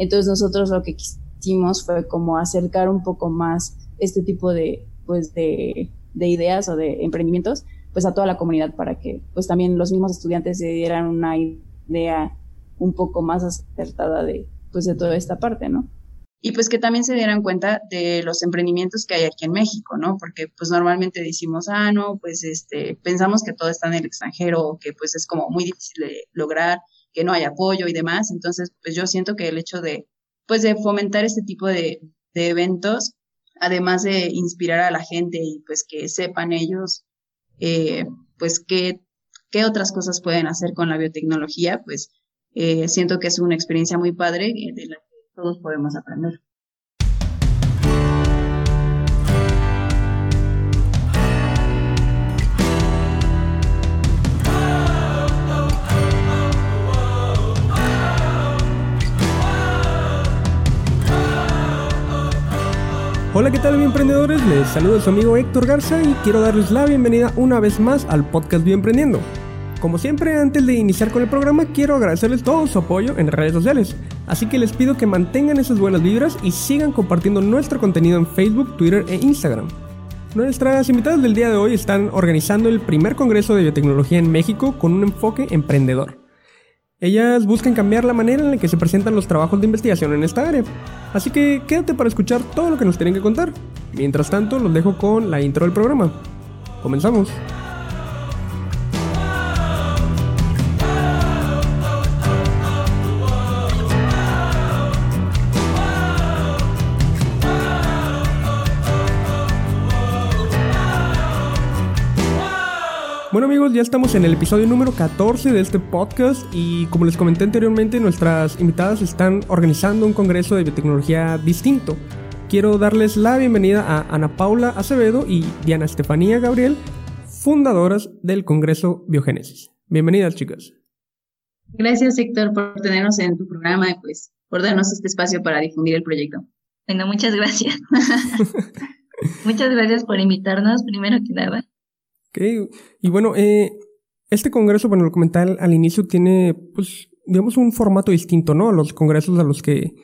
Entonces nosotros lo que quisimos fue como acercar un poco más este tipo de, pues de, de ideas o de emprendimientos pues a toda la comunidad para que pues también los mismos estudiantes se dieran una idea un poco más acertada de pues de toda esta parte, ¿no? Y pues que también se dieran cuenta de los emprendimientos que hay aquí en México, ¿no? Porque pues normalmente decimos, ah, no, pues este, pensamos que todo está en el extranjero que pues es como muy difícil de lograr, que no hay apoyo y demás. Entonces, pues yo siento que el hecho de, pues de fomentar este tipo de, de eventos, además de inspirar a la gente y pues que sepan ellos eh, pues qué, qué otras cosas pueden hacer con la biotecnología, pues eh, siento que es una experiencia muy padre eh, de la que todos podemos aprender. Hola, ¿qué tal, emprendedores? Les saludo su amigo Héctor Garza y quiero darles la bienvenida una vez más al podcast Emprendiendo. Como siempre, antes de iniciar con el programa, quiero agradecerles todo su apoyo en redes sociales, así que les pido que mantengan esas buenas vibras y sigan compartiendo nuestro contenido en Facebook, Twitter e Instagram. Nuestras invitadas del día de hoy están organizando el primer Congreso de Biotecnología en México con un enfoque emprendedor. Ellas buscan cambiar la manera en la que se presentan los trabajos de investigación en esta área. Así que quédate para escuchar todo lo que nos tienen que contar. Mientras tanto, los dejo con la intro del programa. Comenzamos. Amigos, ya estamos en el episodio número 14 de este podcast y como les comenté anteriormente, nuestras invitadas están organizando un congreso de biotecnología distinto. Quiero darles la bienvenida a Ana Paula Acevedo y Diana Estefanía Gabriel, fundadoras del Congreso Biogénesis. Bienvenidas chicas. Gracias Héctor por tenernos en tu programa y pues por darnos este espacio para difundir el proyecto. Bueno, muchas gracias. muchas gracias por invitarnos, primero que nada. Okay. Y bueno, eh, este congreso, bueno, lo comenté al, inicio, tiene, pues, digamos, un formato distinto, ¿no? A los congresos a los que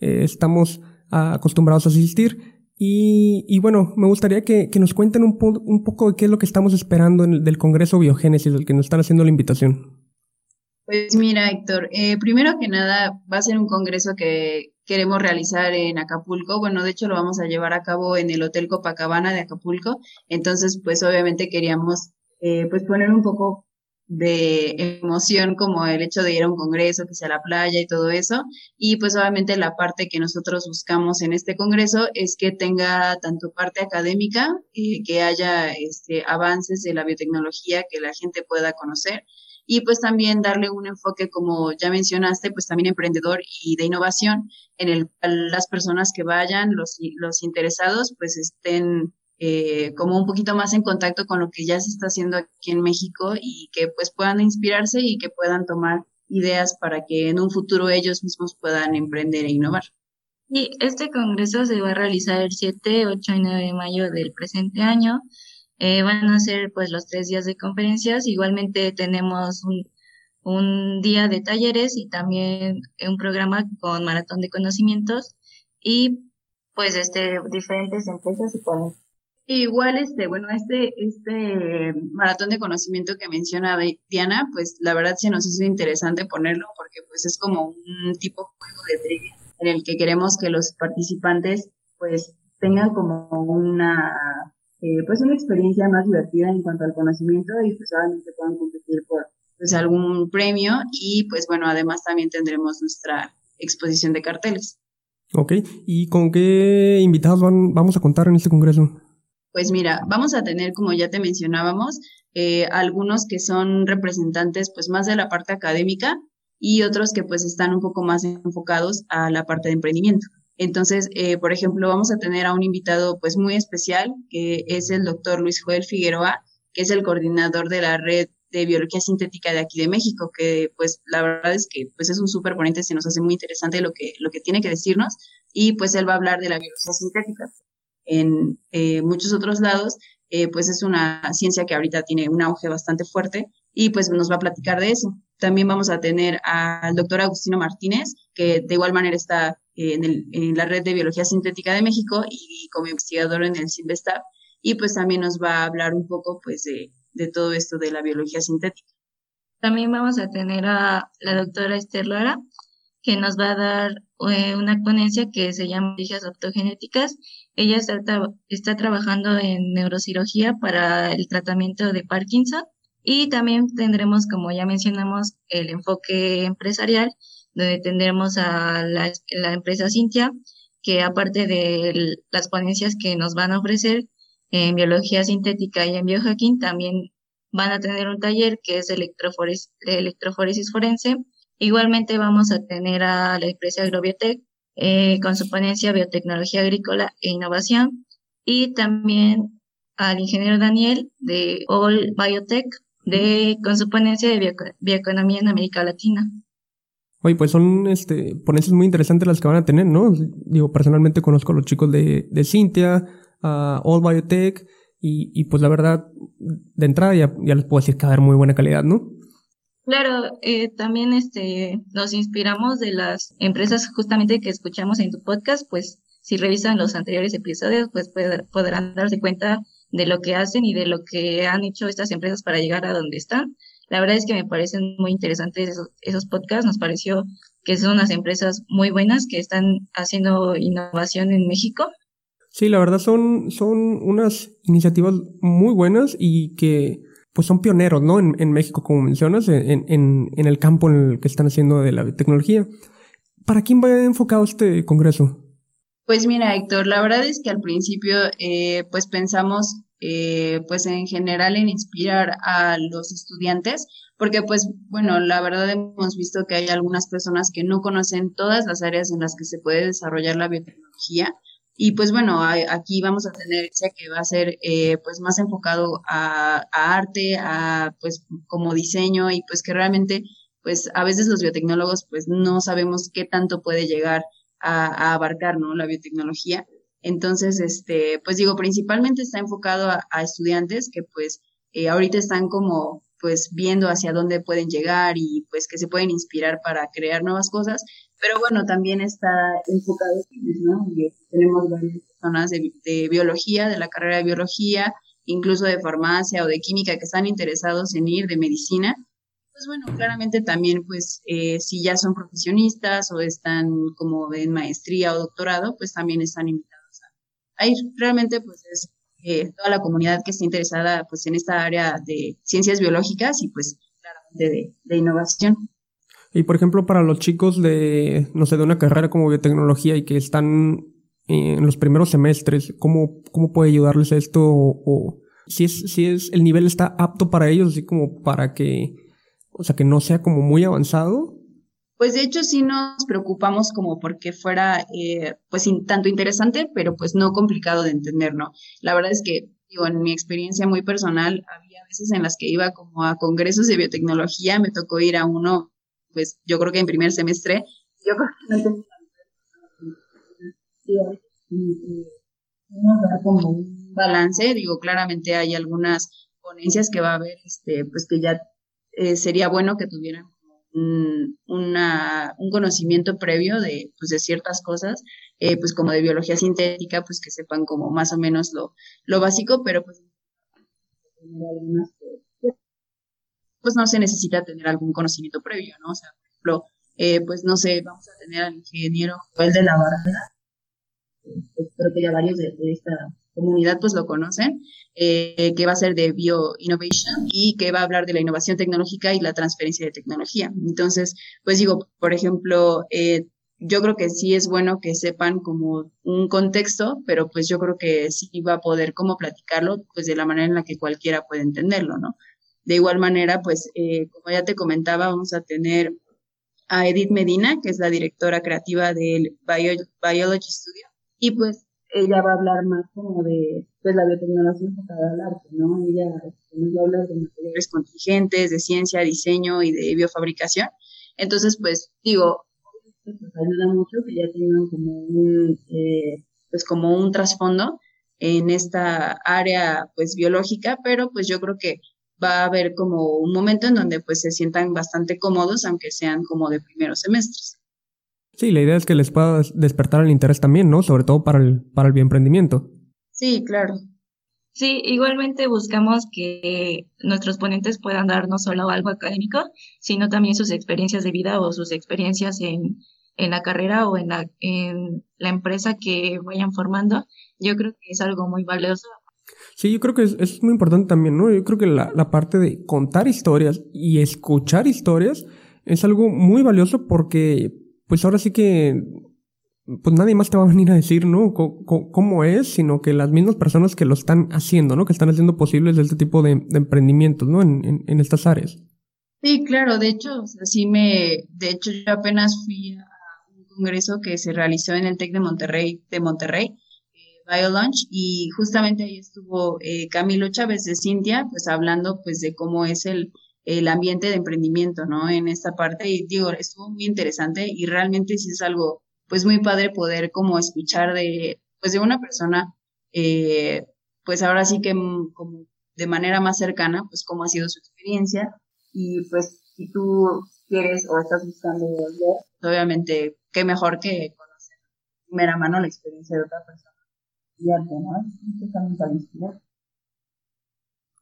eh, estamos acostumbrados a asistir. Y, y, bueno, me gustaría que, que nos cuenten un, un, poco de qué es lo que estamos esperando en el, del Congreso Biogénesis, del que nos están haciendo la invitación. Pues mira, Héctor, eh, primero que nada va a ser un congreso que queremos realizar en Acapulco. Bueno, de hecho lo vamos a llevar a cabo en el Hotel Copacabana de Acapulco. Entonces, pues obviamente queríamos eh, pues poner un poco de emoción como el hecho de ir a un congreso, que sea la playa y todo eso. Y pues obviamente la parte que nosotros buscamos en este congreso es que tenga tanto parte académica, eh, que haya este, avances de la biotecnología que la gente pueda conocer y pues también darle un enfoque, como ya mencionaste, pues también emprendedor y de innovación, en el cual las personas que vayan, los, los interesados, pues estén eh, como un poquito más en contacto con lo que ya se está haciendo aquí en México y que pues puedan inspirarse y que puedan tomar ideas para que en un futuro ellos mismos puedan emprender e innovar. Y este congreso se va a realizar el 7, 8 y 9 de mayo del presente año eh, van a ser pues los tres días de conferencias. Igualmente tenemos un, un día de talleres y también un programa con maratón de conocimientos y pues este diferentes empresas y ponen. Igual, este, bueno, este, este maratón de conocimiento que menciona Diana, pues la verdad se nos hizo interesante ponerlo porque pues es como un tipo de juego de trivia en el que queremos que los participantes pues tengan como una eh, pues una experiencia más divertida en cuanto al conocimiento y pues obviamente puedan competir por pues algún premio y pues bueno, además también tendremos nuestra exposición de carteles. Ok, ¿y con qué invitados van, vamos a contar en este congreso? Pues mira, vamos a tener, como ya te mencionábamos, eh, algunos que son representantes pues más de la parte académica y otros que pues están un poco más enfocados a la parte de emprendimiento. Entonces, eh, por ejemplo, vamos a tener a un invitado pues muy especial, que es el doctor Luis Joel Figueroa, que es el coordinador de la red de biología sintética de aquí de México, que pues la verdad es que pues es un súper ponente, se nos hace muy interesante lo que, lo que tiene que decirnos, y pues él va a hablar de la biología sintética. En eh, muchos otros lados, eh, pues es una ciencia que ahorita tiene un auge bastante fuerte, y pues nos va a platicar de eso. También vamos a tener al doctor Agustino Martínez, que de igual manera está en, la red de biología sintética de México y, como investigador en el CIMBESTAB, y pues también nos va a hablar un poco pues de, de todo esto de la biología sintética. También vamos a tener a la doctora Esther Lara, que nos va a dar eh, una ponencia que se llama Hijas Optogenéticas. Ella está, está trabajando en neurocirugía para el tratamiento de Parkinson y también tendremos, como ya mencionamos, el enfoque empresarial, donde tendremos a la, empresa Cintia, que aparte de las ponencias que nos van a ofrecer en biología sintética y en biohacking, también van a tener un taller que es electroforesis, electroforesis forense. Igualmente vamos a tener a la empresa Agrobiotech eh, con su ponencia Biotecnología Agrícola e Innovación y también al ingeniero Daniel de All Biotech de, con su ponencia de bioeconomía en América Latina. Oye, pues son este, ponencias muy interesantes las que van a tener, ¿no? Digo, personalmente conozco a los chicos de, de Cintia, All Biotech, y, y, pues la verdad, de entrada ya, ya les puedo decir que va a haber muy buena calidad, ¿no? Claro, eh, también este, nos inspiramos de las empresas justamente que escuchamos en tu podcast, pues si revisan los anteriores episodios, pues podrán darse cuenta de lo que hacen y de lo que han hecho estas empresas para llegar a donde están. La verdad es que me parecen muy interesantes esos, esos podcasts. Nos pareció que son unas empresas muy buenas que están haciendo innovación en México. Sí, la verdad son, son unas iniciativas muy buenas y que pues son pioneros, ¿no? En, en México, como mencionas, en, en, en, el campo en el que están haciendo de la tecnología. ¿Para quién va enfocado este congreso? Pues mira, Héctor, la verdad es que al principio, eh, pues pensamos, eh, pues en general en inspirar a los estudiantes, porque pues, bueno, la verdad hemos visto que hay algunas personas que no conocen todas las áreas en las que se puede desarrollar la biotecnología. Y pues bueno, aquí vamos a tener que va a ser eh, pues más enfocado a, a, arte, a pues como diseño y pues que realmente pues a veces los biotecnólogos pues no sabemos qué tanto puede llegar a, abarcar, ¿no? La biotecnología. Entonces, este, pues digo, principalmente está enfocado a, estudiantes que pues eh, ahorita están como pues viendo hacia dónde pueden llegar y pues que se pueden inspirar para crear nuevas cosas, pero bueno, también está enfocado, ¿no? tenemos varias personas de, biología, de la carrera de biología, incluso de farmacia o de química que están interesados en ir, de medicina, pues bueno, claramente también, pues, eh, si ya son profesionistas o están como en maestría o doctorado, pues también están invitados a, ir. Realmente, pues, es eh, toda la comunidad que está interesada, pues, en esta área de ciencias biológicas y, pues, claramente de, innovación. Y, por ejemplo, para los chicos de, no sé, de una carrera como biotecnología y que están en los primeros semestres, ¿cómo, cómo puede ayudarles esto? O, si es, si es, el nivel está apto para ellos, así como para que o sea, que no sea como muy avanzado. Pues de hecho sí nos preocupamos como porque fuera eh, pues tanto interesante, pero pues no complicado de entender, ¿no? La verdad es que, digo, en mi experiencia muy personal, había veces en las que iba como a congresos de biotecnología, me tocó ir a uno, pues yo creo que en primer semestre, yo creo que no tenía dar como un balance, digo, claramente hay algunas ponencias que va a haber, este, pues que ya eh, sería bueno que tuvieran una, un conocimiento previo de, pues, de ciertas cosas, eh, pues como de biología sintética, pues que sepan como más o menos lo, lo básico, pero pues, pues no se necesita tener algún conocimiento previo, ¿no? O sea, por ejemplo, eh, pues no sé, vamos a tener al ingeniero Joel de la Barrera, pues, creo que ya varios de, de esta comunidad pues lo conocen, eh, que va a ser de Bio Innovation y que va a hablar de la innovación tecnológica y la transferencia de tecnología. Entonces, pues digo, por ejemplo, eh, yo creo que sí es bueno que sepan como un contexto, pero pues yo creo que sí va a poder como platicarlo pues de la manera en la que cualquiera puede entenderlo, ¿no? De igual manera, pues eh, como ya te comentaba, vamos a tener a Edith Medina, que es la directora creativa del Biology Studio, y pues ella va a hablar más como de pues, la biotecnología enfocada al arte, ¿no? Ella este, nos va a hablar de materiales contingentes, de ciencia, diseño y de biofabricación. Entonces, pues, digo, pues ayuda mucho que ya tengan como un, eh, pues como un trasfondo en esta área, pues, biológica, pero pues yo creo que va a haber como un momento en donde pues se sientan bastante cómodos, aunque sean como de primeros semestres. Sí, la idea es que les pueda despertar el interés también, ¿no? Sobre todo para el, para el bioemprendimiento. Sí, claro. Sí, igualmente buscamos que nuestros ponentes puedan dar no solo algo académico, sino también sus experiencias de vida o sus experiencias en, en la carrera o en la, en la empresa que vayan formando. Yo creo que es algo muy valioso Sí, yo creo que es, muy importante también, ¿no? Yo creo que la, la, parte de contar historias y escuchar historias es algo muy valioso porque, pues ahora sí que, pues nadie más te va a venir a decir, ¿no? cómo es, sino que las mismas personas que lo están haciendo, ¿no? Que están haciendo posibles este tipo de, emprendimientos, ¿no? En, estas áreas. Sí, claro, de hecho, o sea, sí me, de hecho yo apenas fui a un congreso que se realizó en el TEC de Monterrey, de Monterrey, BioLaunch y justamente ahí estuvo eh, Camilo Chávez de Cintia, pues hablando pues de cómo es el, el ambiente de emprendimiento, ¿no? En esta parte y digo, estuvo muy interesante y realmente sí es algo pues muy padre poder como escuchar de pues de una persona eh, pues ahora sí que como de manera más cercana pues cómo ha sido su experiencia y pues si tú quieres o estás buscando obviamente qué mejor que conocer de primera mano la experiencia de otra persona.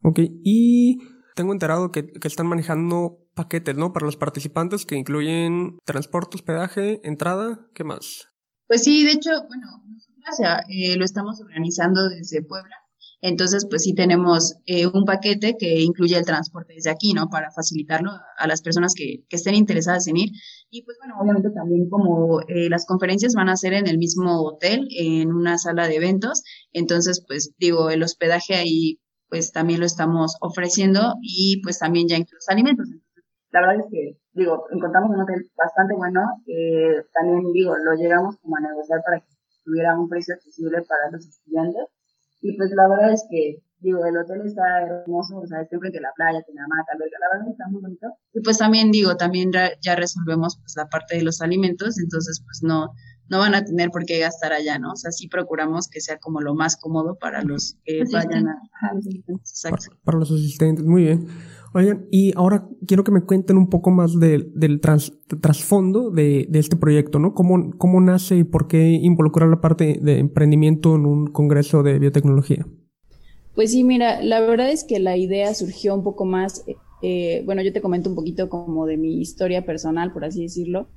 Ok, y tengo enterado que, que, están manejando paquetes, ¿no? Para los participantes que incluyen transporte, hospedaje, entrada, ¿qué más? Pues sí, de hecho, bueno, nosotros eh, lo estamos organizando desde Puebla entonces, pues sí tenemos eh, un paquete que incluye el transporte desde aquí, ¿no? Para facilitarlo a las personas que, que estén interesadas en ir. Y pues bueno, obviamente también como eh, las conferencias van a ser en el mismo hotel, en una sala de eventos, entonces pues digo, el hospedaje ahí pues también lo estamos ofreciendo y pues también ya incluye los alimentos. la verdad es que, digo, encontramos un hotel bastante bueno, eh, también digo, lo llegamos como a negociar para que tuviera un precio accesible para los estudiantes y pues la verdad es que, digo, el hotel está hermoso, o sea, está enfrente de la playa, tiene mata, la verdad está muy bonito. Y pues también, digo, también ya resolvemos pues la parte de los alimentos, entonces pues no, no van a tener por qué gastar allá, ¿no? O sea, sí procuramos que sea como lo más cómodo para los que vayan a, los asistentes. Para, para, los asistentes, muy bien. Oigan, y ahora quiero que me cuenten un poco más del trasfondo de, de, este proyecto, ¿no? ¿Cómo, ¿Cómo nace y por qué involucrar la parte de emprendimiento en un congreso de biotecnología? Pues sí, mira, la verdad es que la idea surgió un poco más, eh, bueno, yo te comento un poquito como de mi historia personal, por así decirlo.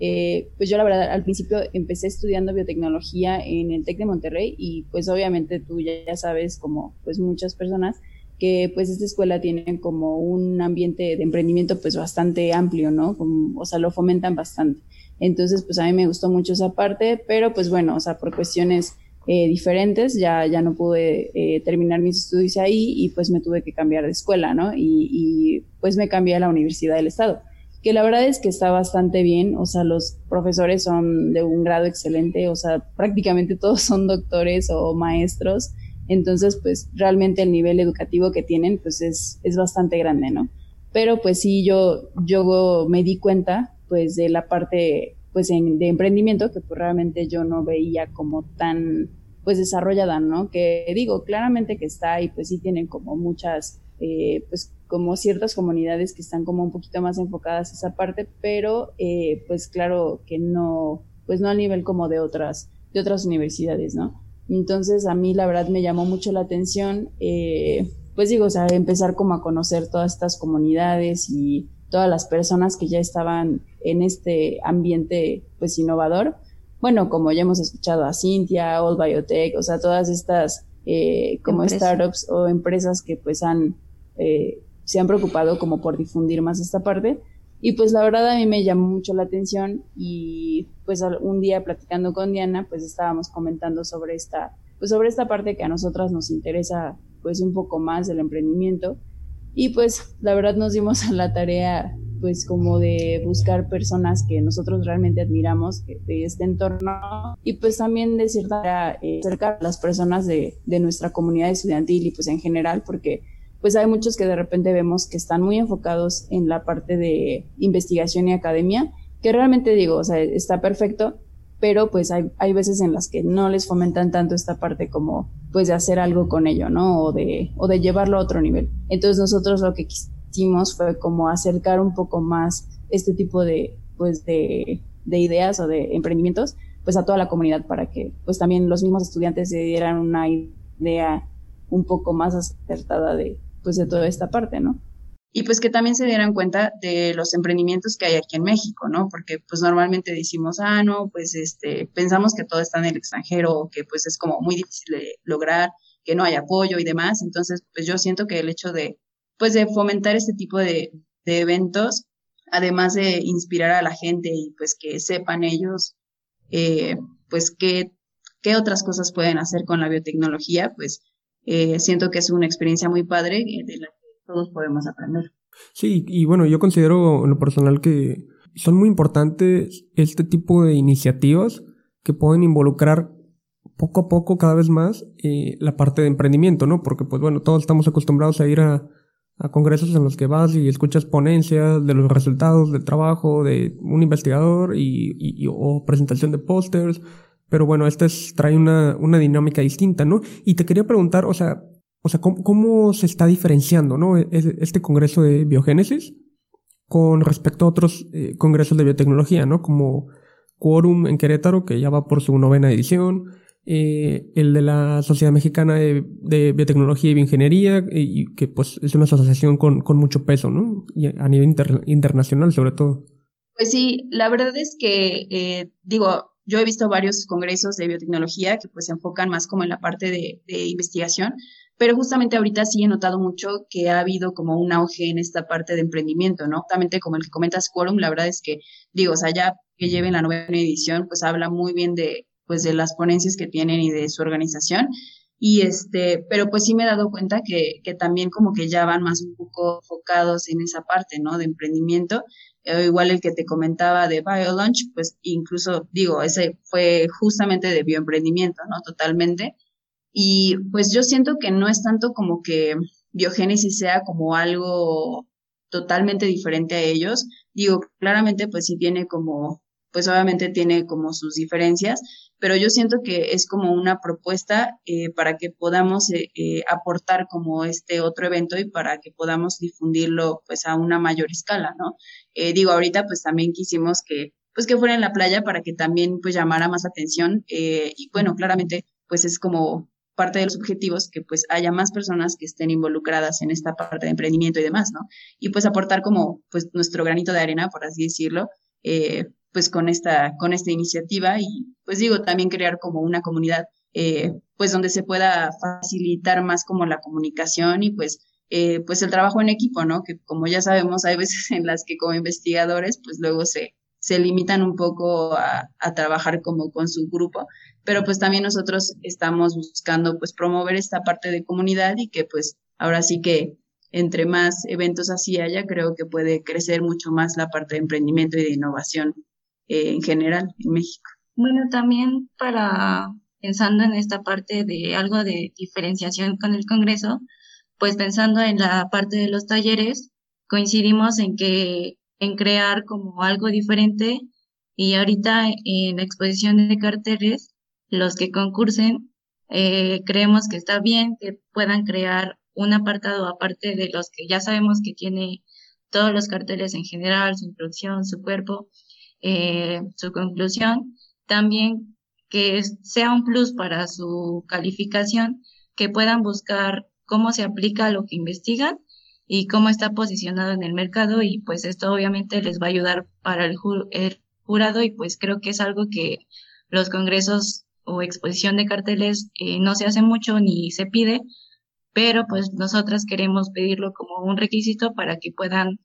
Eh, pues yo la verdad al principio empecé estudiando biotecnología en el TEC de Monterrey y pues obviamente tú ya, ya sabes como pues muchas personas que pues esta escuela tiene como un ambiente de emprendimiento pues bastante amplio, ¿no? o sea, lo fomentan bastante. Entonces, pues a mí me gustó mucho esa parte, pero pues bueno, o sea, por cuestiones eh, diferentes ya, ya no pude eh, terminar mis estudios ahí y pues me tuve que cambiar de escuela, ¿no? Y, y pues me cambié a la Universidad del Estado, que la verdad es que está bastante bien, o sea, los profesores son de un grado excelente, o sea, prácticamente todos son doctores o maestros. Entonces, pues realmente el nivel educativo que tienen, pues es, es bastante grande, ¿no? Pero pues sí, yo, yo me di cuenta, pues de la parte, pues de emprendimiento, que pues realmente yo no veía como tan, pues desarrollada, ¿no? Que digo, claramente que está y pues sí tienen como muchas, eh, pues como ciertas comunidades que están como un poquito más enfocadas a esa parte, pero eh, pues claro que no, pues no a nivel como de otras, de otras universidades, ¿no? Entonces a mí la verdad me llamó mucho la atención, eh, pues digo, o sea, empezar como a conocer todas estas comunidades y todas las personas que ya estaban en este ambiente pues innovador. Bueno, como ya hemos escuchado a Cintia, Old Biotech, o sea, todas estas eh, como startups o empresas que pues han, eh, se han preocupado como por difundir más esta parte. Y pues la verdad a mí me llamó mucho la atención y pues un día platicando con Diana pues estábamos comentando sobre esta pues sobre esta parte que a nosotras nos interesa pues un poco más del emprendimiento y pues la verdad nos dimos a la tarea pues como de buscar personas que nosotros realmente admiramos de este entorno y pues también de cierta manera eh, acercar a las personas de, de nuestra comunidad estudiantil y pues en general porque pues hay muchos que de repente vemos que están muy enfocados en la parte de investigación y academia, que realmente digo, o sea, está perfecto, pero pues hay, hay veces en las que no les fomentan tanto esta parte como pues de hacer algo con ello, ¿no? O de, o de llevarlo a otro nivel. Entonces nosotros lo que quisimos fue como acercar un poco más este tipo de, pues de, de ideas o de emprendimientos pues a toda la comunidad para que pues también los mismos estudiantes se dieran una idea un poco más acertada de pues de toda esta parte, ¿no? y pues que también se dieran cuenta de los emprendimientos que hay aquí en México, ¿no? Porque pues normalmente decimos, ah, no, pues este, pensamos que todo está en el extranjero, que pues es como muy difícil de lograr, que no hay apoyo y demás. Entonces, pues yo siento que el hecho de, pues de fomentar este tipo de, de eventos, además de inspirar a la gente y pues que sepan ellos, eh, pues qué, qué otras cosas pueden hacer con la biotecnología, pues eh, siento que es una experiencia muy padre de la todos podemos aprender. Sí, y bueno, yo considero en lo personal que son muy importantes este tipo de iniciativas que pueden involucrar poco a poco, cada vez más, eh, la parte de emprendimiento, ¿no? Porque, pues bueno, todos estamos acostumbrados a ir a, a congresos en los que vas y escuchas ponencias de los resultados del trabajo de un investigador y, y, o presentación de pósters. Pero bueno, esta es, trae una, una dinámica distinta, ¿no? Y te quería preguntar, o sea, o sea, ¿cómo, se está diferenciando ¿no? E, este congreso de biogénesis con respecto a otros eh, congresos de biotecnología, ¿no? Como Quorum en Querétaro, que ya va por su novena edición, eh, el de la Sociedad Mexicana de, Biotecnología y Bioingeniería, y que pues es una asociación con, con mucho peso, ¿no? Y a nivel internacional sobre todo. Pues sí, la verdad es que, eh, digo, yo he visto varios congresos de biotecnología que pues se enfocan más como en la parte de, de investigación, pero justamente ahorita sí he notado mucho que ha habido como un auge en esta parte de emprendimiento, ¿no? Justamente como el que comentas Quorum, la verdad es que, digo, o sea, ya que lleven la novena edición, pues habla muy bien de, pues de las ponencias que tienen y de su organización. Y este, pero pues sí me he dado cuenta que, que también como que ya van más un poco enfocados en esa parte, ¿no? De emprendimiento. Eh, igual el que te comentaba de BioLaunch, pues incluso digo, ese fue justamente de bioemprendimiento, ¿no? Totalmente. Y pues yo siento que no es tanto como que biogénesis sea como algo totalmente diferente a ellos. Digo, claramente pues sí tiene como, pues obviamente tiene como sus diferencias, pero yo siento que es como una propuesta eh, para que podamos eh, eh, aportar como este otro evento y para que podamos difundirlo pues a una mayor escala, ¿no? digo, ahorita pues también quisimos que pues que fuera en la playa para que también pues llamara más atención y bueno, claramente pues es como parte de los objetivos que pues haya más personas que estén involucradas en esta parte de emprendimiento y demás, ¿no? Y pues aportar como pues nuestro granito de arena, por así decirlo, eh, pues con esta, con esta iniciativa y pues digo, también crear como una comunidad eh, pues donde se pueda facilitar más como la comunicación y pues eh, pues el trabajo en equipo, ¿no? Que como ya sabemos, hay veces en las que como investigadores, pues luego se, se limitan un poco a, a, trabajar como con su grupo, pero pues también nosotros estamos buscando pues promover esta parte de comunidad y que pues ahora sí que entre más eventos así haya, creo que puede crecer mucho más la parte de emprendimiento y de innovación eh, en general en México. Bueno, también para pensando en esta parte de algo de diferenciación con el Congreso, pues pensando en la parte de los talleres, coincidimos en que en crear como algo diferente y ahorita en la exposición de carteles los que concursen, eh, creemos que está bien que puedan crear un apartado aparte de los que ya sabemos que tiene todos los carteles en general, su introducción, su cuerpo, eh, su conclusión. También que sea un plus para su calificación, que puedan buscar cómo se aplica lo que investigan y cómo está posicionado en el mercado y pues esto obviamente les va a ayudar para el, jurado y pues creo que es algo que los congresos o exposición de carteles eh, no se hace mucho ni se pide, pero pues nosotras queremos pedirlo como un requisito para que puedan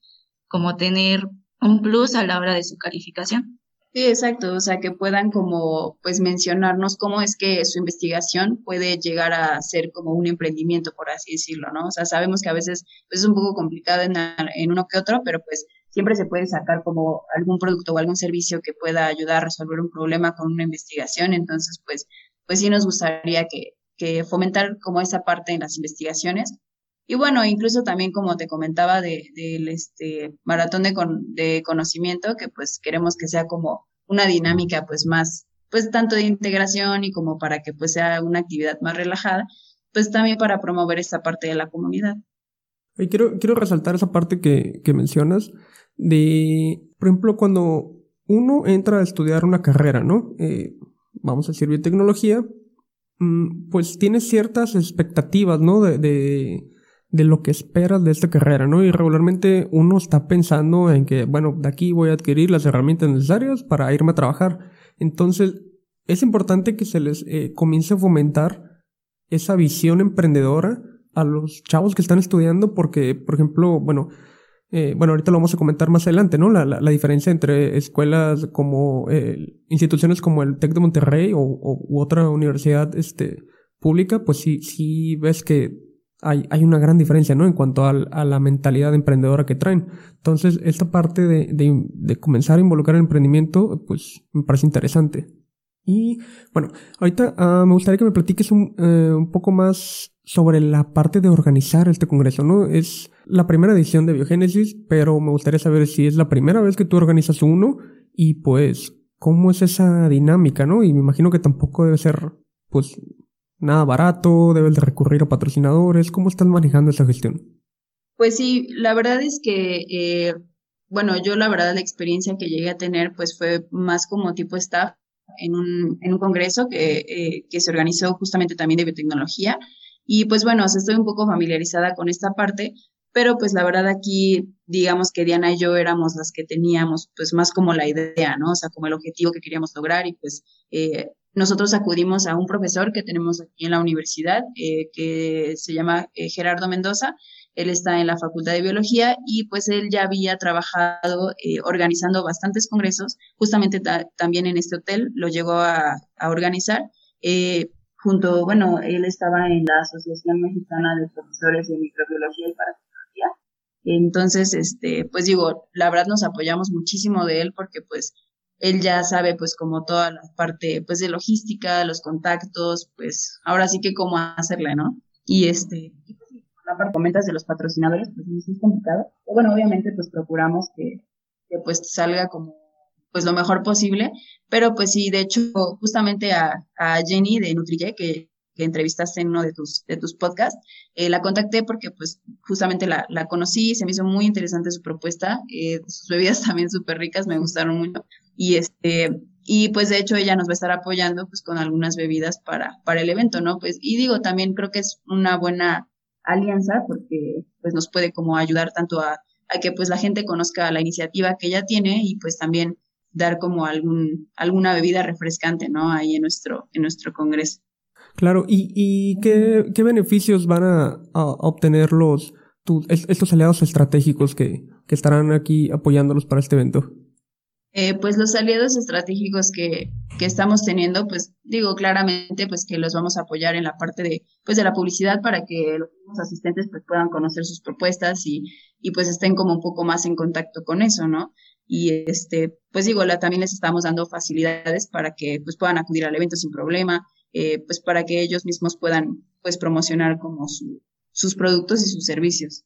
como tener un plus a la hora de su calificación. Sí, exacto, o sea, que puedan como pues mencionarnos cómo es que su investigación puede llegar a ser como un emprendimiento, por así decirlo, ¿no? O sea, sabemos que a veces pues, es un poco complicado en, en uno que otro, pero pues siempre se puede sacar como algún producto o algún servicio que pueda ayudar a resolver un problema con una investigación. Entonces, pues, pues sí nos gustaría que, que fomentar como esa parte en las investigaciones. Y bueno, incluso también como te comentaba del de, este maratón de, de conocimiento, que pues queremos que sea como una dinámica pues más pues tanto de integración y como para que pues sea una actividad más relajada, pues también para promover esta parte de la comunidad. Y quiero, quiero resaltar esa parte que, que mencionas de, por ejemplo, cuando uno entra a estudiar una carrera, ¿no? Eh, vamos a decir biotecnología, mm, pues tienes ciertas expectativas, ¿no? De, de, de, lo que esperas de esta carrera, ¿no? Y regularmente uno está pensando en que, bueno, de aquí voy a adquirir las herramientas necesarias para irme a trabajar. Entonces, es importante que se les eh, comience a fomentar esa visión emprendedora a los chavos que están estudiando porque, por ejemplo, bueno, eh, bueno, ahorita lo vamos a comentar más adelante, ¿no? La, la, diferencia entre escuelas como eh, instituciones como el TEC de Monterrey o, u otra universidad este, pública, pues sí, sí ves que hay, hay una gran diferencia, ¿no? En cuanto a, la mentalidad emprendedora que traen. Entonces, esta parte de, de, de comenzar a involucrar el emprendimiento, pues me parece interesante. Y bueno, ahorita uh, me gustaría que me platiques un, eh, un, poco más sobre la parte de organizar este congreso, ¿no? Es la primera edición de Biogénesis, pero me gustaría saber si es la primera vez que tú organizas uno y pues cómo es esa dinámica, ¿no? Y me imagino que tampoco debe ser pues nada barato, debes de recurrir a patrocinadores, ¿cómo estás manejando esa gestión? Pues sí, la verdad es que, eh, bueno, yo la verdad la experiencia que llegué a tener pues fue más como tipo staff en un, en un congreso que, eh, que se organizó justamente también de biotecnología. Y pues bueno, estoy un poco familiarizada con esta parte, pero pues la verdad aquí, digamos que Diana y yo éramos las que teníamos pues más como la idea, ¿no? O sea, como el objetivo que queríamos lograr y pues eh, nosotros acudimos a un profesor que tenemos aquí en la universidad, eh, que se llama eh, Gerardo Mendoza, él está en la Facultad de Biología y pues él ya había trabajado eh, organizando bastantes congresos, justamente también en este hotel lo llegó a, organizar. Eh, junto, bueno, él estaba en la Asociación Mexicana de Profesores de Microbiología y Parasitología. Entonces, este, pues digo, la verdad nos apoyamos muchísimo de él porque pues él ya sabe pues como toda la parte pues de logística, los contactos, pues ahora sí que cómo hacerle, ¿no? Y este, la comentas de los patrocinadores, pues es complicado. bueno, obviamente pues procuramos que, que, pues salga como pues lo mejor posible, pero pues sí, de hecho, justamente a, a Jenny de Nutrille, que, que entrevistaste en uno de tus, de tus podcasts, eh, la contacté porque pues justamente la, la conocí, se me hizo muy interesante su propuesta, eh, sus bebidas también súper ricas, me gustaron mucho, y este, y pues de hecho ella nos va a estar apoyando pues con algunas bebidas para, para el evento, ¿no? Pues, y digo, también creo que es una buena alianza porque pues nos puede como ayudar tanto a, a, que pues la gente conozca la iniciativa que ella tiene y pues también dar como algún alguna bebida refrescante no ahí en nuestro en nuestro congreso claro y, y qué, qué beneficios van a, a obtener los estos aliados estratégicos que, que estarán aquí apoyándolos para este evento eh, pues los aliados estratégicos que, que, estamos teniendo, pues digo claramente pues que los vamos a apoyar en la parte de, pues de la publicidad para que los asistentes pues puedan conocer sus propuestas y, y pues estén como un poco más en contacto con eso, ¿no? Y este, pues digo, la, también les estamos dando facilidades para que pues puedan acudir al evento sin problema, eh, pues para que ellos mismos puedan pues promocionar como su, sus productos y sus servicios.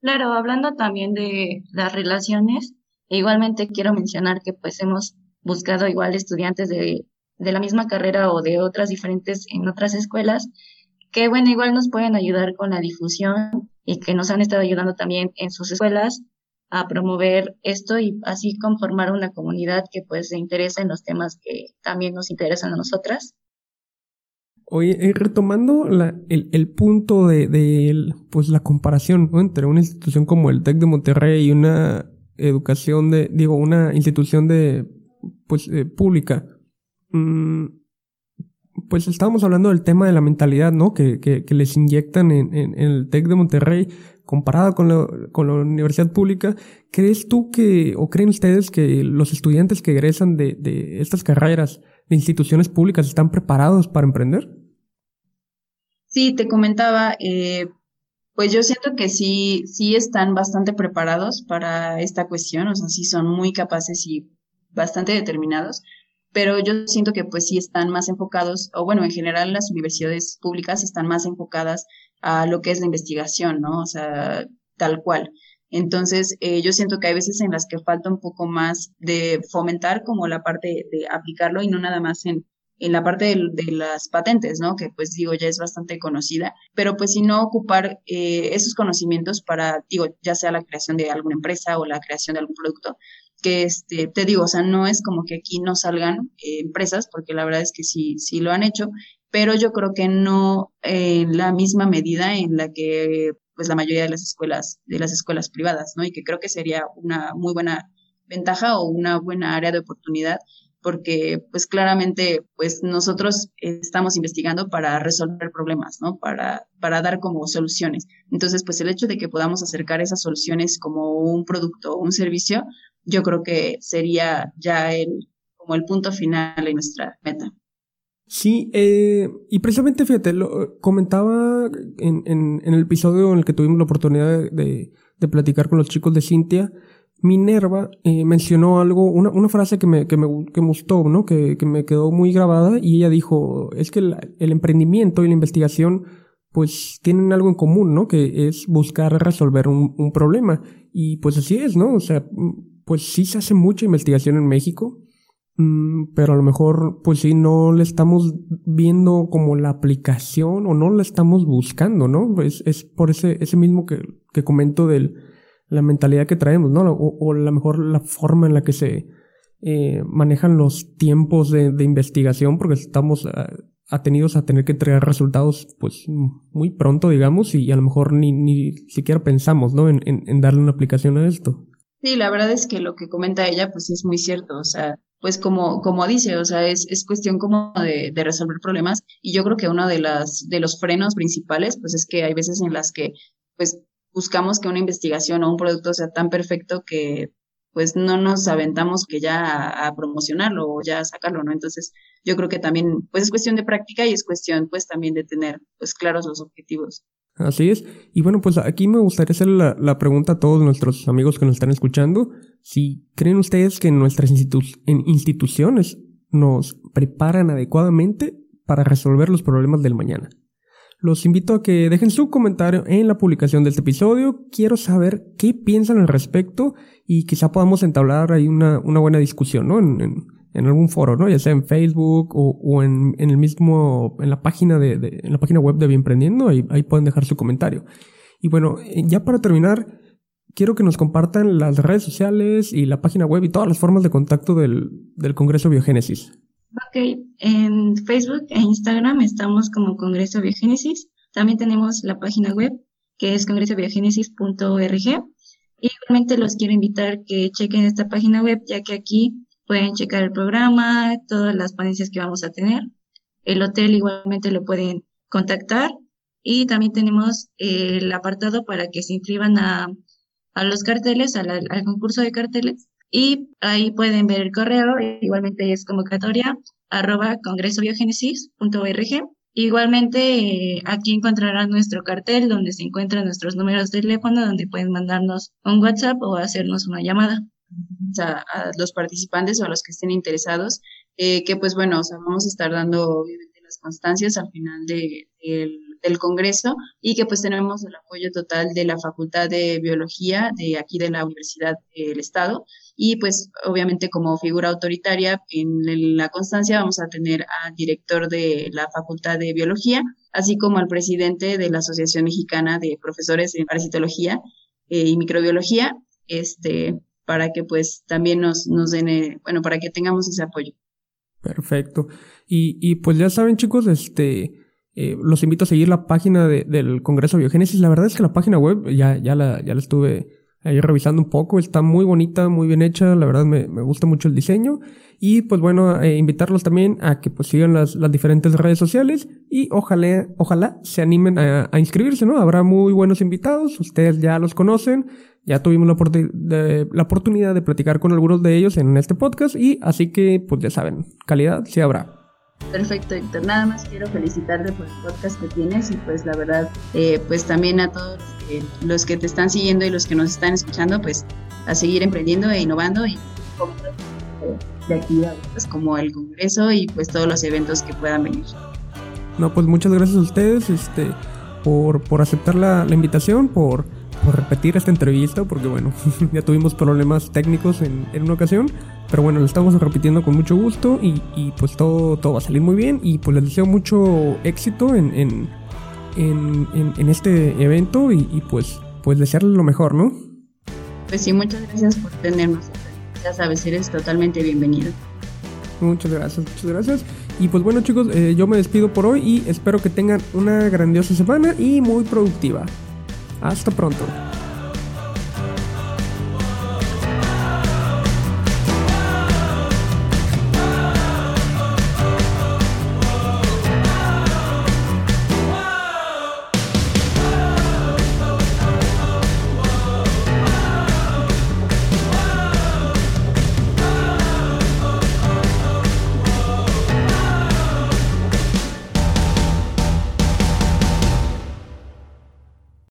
Claro, hablando también de las relaciones, e igualmente quiero mencionar que pues hemos buscado igual estudiantes de, de la misma carrera o de otras diferentes en otras escuelas que bueno, igual nos pueden ayudar con la difusión y que nos han estado ayudando también en sus escuelas a promover esto y así conformar una comunidad que pues se interesa en los temas que también nos interesan a nosotras. Oye, eh, retomando el, el, punto de, de, pues la comparación entre una institución como el TEC de Monterrey y una educación de, digo, una institución de, pues, eh, pública. Mm, pues estábamos hablando del tema de la mentalidad, ¿no? Que, que, que les inyectan en, en, el TEC de Monterrey comparada con la, con la universidad pública. ¿Crees tú que, o creen ustedes que los estudiantes que egresan de, de estas carreras de instituciones públicas están preparados para emprender? Sí, te comentaba, eh, pues yo siento que sí, sí están bastante preparados para esta cuestión, o sea, sí son muy capaces y bastante determinados, pero yo siento que pues sí están más enfocados, o bueno, en general las universidades públicas están más enfocadas a lo que es la investigación, ¿no? O sea, tal cual. Entonces, eh, yo siento que hay veces en las que falta un poco más de fomentar como la parte de aplicarlo y no nada más en, en la parte de, las patentes, ¿no? Que pues digo, ya es bastante conocida, pero pues si no ocupar eh, esos conocimientos para, digo, ya sea la creación de alguna empresa o la creación de algún producto, que este, te digo, o sea, no es como que aquí no salgan eh, empresas, porque la verdad es que sí, sí lo han hecho, pero yo creo que no en la misma medida en la que pues la mayoría de las escuelas, de las escuelas privadas, ¿no? Y que creo que sería una muy buena ventaja o una buena área de oportunidad porque pues claramente pues nosotros estamos investigando para resolver problemas, ¿no? Para, para dar como soluciones. Entonces pues el hecho de que podamos acercar esas soluciones como un producto o un servicio, yo creo que sería ya el, como el punto final de nuestra meta. Sí, eh, y precisamente, fíjate, lo comentaba en, en, en, el episodio en el que tuvimos la oportunidad de, de platicar con los chicos de Cintia. Minerva eh, mencionó algo, una, una frase que me, que me, gustó, ¿no? Que, que, me quedó muy grabada y ella dijo, es que el, emprendimiento y la investigación pues tienen algo en común, ¿no? Que es buscar resolver un, un problema. Y pues así es, ¿no? O sea, pues sí se hace mucha investigación en México, Mm, pero a lo mejor, pues sí, no le estamos viendo como la aplicación o no la estamos buscando, ¿no? Es, es por ese, ese mismo que, que comento de la mentalidad que traemos, ¿no? O, o la mejor la forma en la que se eh, manejan los tiempos de, de investigación, porque estamos uh, atenidos a tener que entregar resultados, pues, muy pronto, digamos, y a lo mejor ni, ni siquiera pensamos, ¿no? En, en, en darle una aplicación a esto. Sí, la verdad es que lo que comenta ella, pues es muy cierto, o sea, pues como, como dice, o sea, es, es cuestión como de, de, resolver problemas y yo creo que uno de, las, de los frenos principales, pues es que hay veces en las que, pues, buscamos que una investigación o un producto sea tan perfecto que, pues, no nos aventamos que ya a, promocionarlo o ya a sacarlo, ¿no? Entonces, yo creo que también, pues, es cuestión de práctica y es cuestión, pues, también de tener, pues, claros los objetivos. Así es. Y bueno, pues aquí me gustaría hacer la, la, pregunta a todos nuestros amigos que nos están escuchando. Si creen ustedes que nuestras instituciones nos preparan adecuadamente para resolver los problemas del mañana. Los invito a que dejen su comentario en la publicación de este episodio. Quiero saber qué piensan al respecto y quizá podamos entablar ahí una, una buena discusión, ¿no? En, algún foro, ¿no? Ya sea en Facebook o, en, el mismo, en la página de, de, en la página web de Bienprendiendo, ahí, ahí pueden dejar su comentario. Y bueno, eh, ya para terminar, quiero que nos compartan las redes sociales y la página web y todas las formas de contacto del, del Congreso Biogénesis. Ok, en Facebook e Instagram estamos como Congreso Biogénesis. También tenemos la página web que es congresobiogenesis.org. Igualmente los quiero invitar que chequen esta página web ya que aquí Pueden checar el programa, todas las ponencias que vamos a tener. El hotel igualmente lo pueden contactar. Y también tenemos el apartado para que se inscriban a, a los carteles, al concurso de carteles. Y ahí pueden ver el correo, igualmente es convocatoria arroba. Igualmente, eh, aquí encontrarán nuestro cartel donde se encuentran nuestros números de teléfono, donde pueden mandarnos un WhatsApp o hacernos una llamada a, a, los participantes o a los que estén interesados, eh, que pues bueno, o sea, vamos a estar dando obviamente las constancias al final de, de, del Congreso y que pues tenemos el apoyo total de la Facultad de Biología de aquí de la Universidad del Estado y pues obviamente como figura autoritaria en la constancia vamos a tener al director de la Facultad de Biología, así como al presidente de la Asociación Mexicana de Profesores de Parasitología eh, y Microbiología, este, para que pues también nos, nos den, eh, bueno, para que tengamos ese apoyo. Perfecto. Y, y pues ya saben chicos, este, eh, los invito a seguir la página de, del Congreso Biogénesis. La verdad es que la página web ya, ya, la, ya la estuve ahí revisando un poco. Está muy bonita, muy bien hecha. La verdad me, me gusta mucho el diseño. Y pues bueno, eh, invitarlos también a que pues sigan las, las diferentes redes sociales y ojalá, ojalá se animen a, inscribirse, ¿no? Habrá muy buenos invitados. Ustedes ya los conocen. Ya tuvimos la, de, la, oportunidad de platicar con algunos de ellos en este podcast y así que, pues ya saben, calidad sí habrá. Perfecto, Héctor. Nada más quiero felicitarte por el podcast que tienes y pues la verdad, eh, pues también a todos los que, los que, te están siguiendo y los que nos están escuchando, pues a seguir emprendiendo e innovando y de actividades pues, como el Congreso y pues todos los eventos que puedan venir. No, pues muchas gracias a ustedes este, por, por aceptar la, la invitación, por por repetir esta entrevista, porque bueno, ya tuvimos problemas técnicos en, en, una ocasión, pero bueno, lo estamos repitiendo con mucho gusto y, y, pues todo, todo va a salir muy bien y pues les deseo mucho éxito en, en, en este evento y, y, pues, pues desearles lo mejor, ¿no? Pues sí, muchas gracias por tenernos. Ya sabes, eres totalmente bienvenido. Muchas gracias, muchas gracias. Y pues bueno chicos, eh, yo me despido por hoy y espero que tengan una grandiosa semana y muy productiva. Hasta pronto.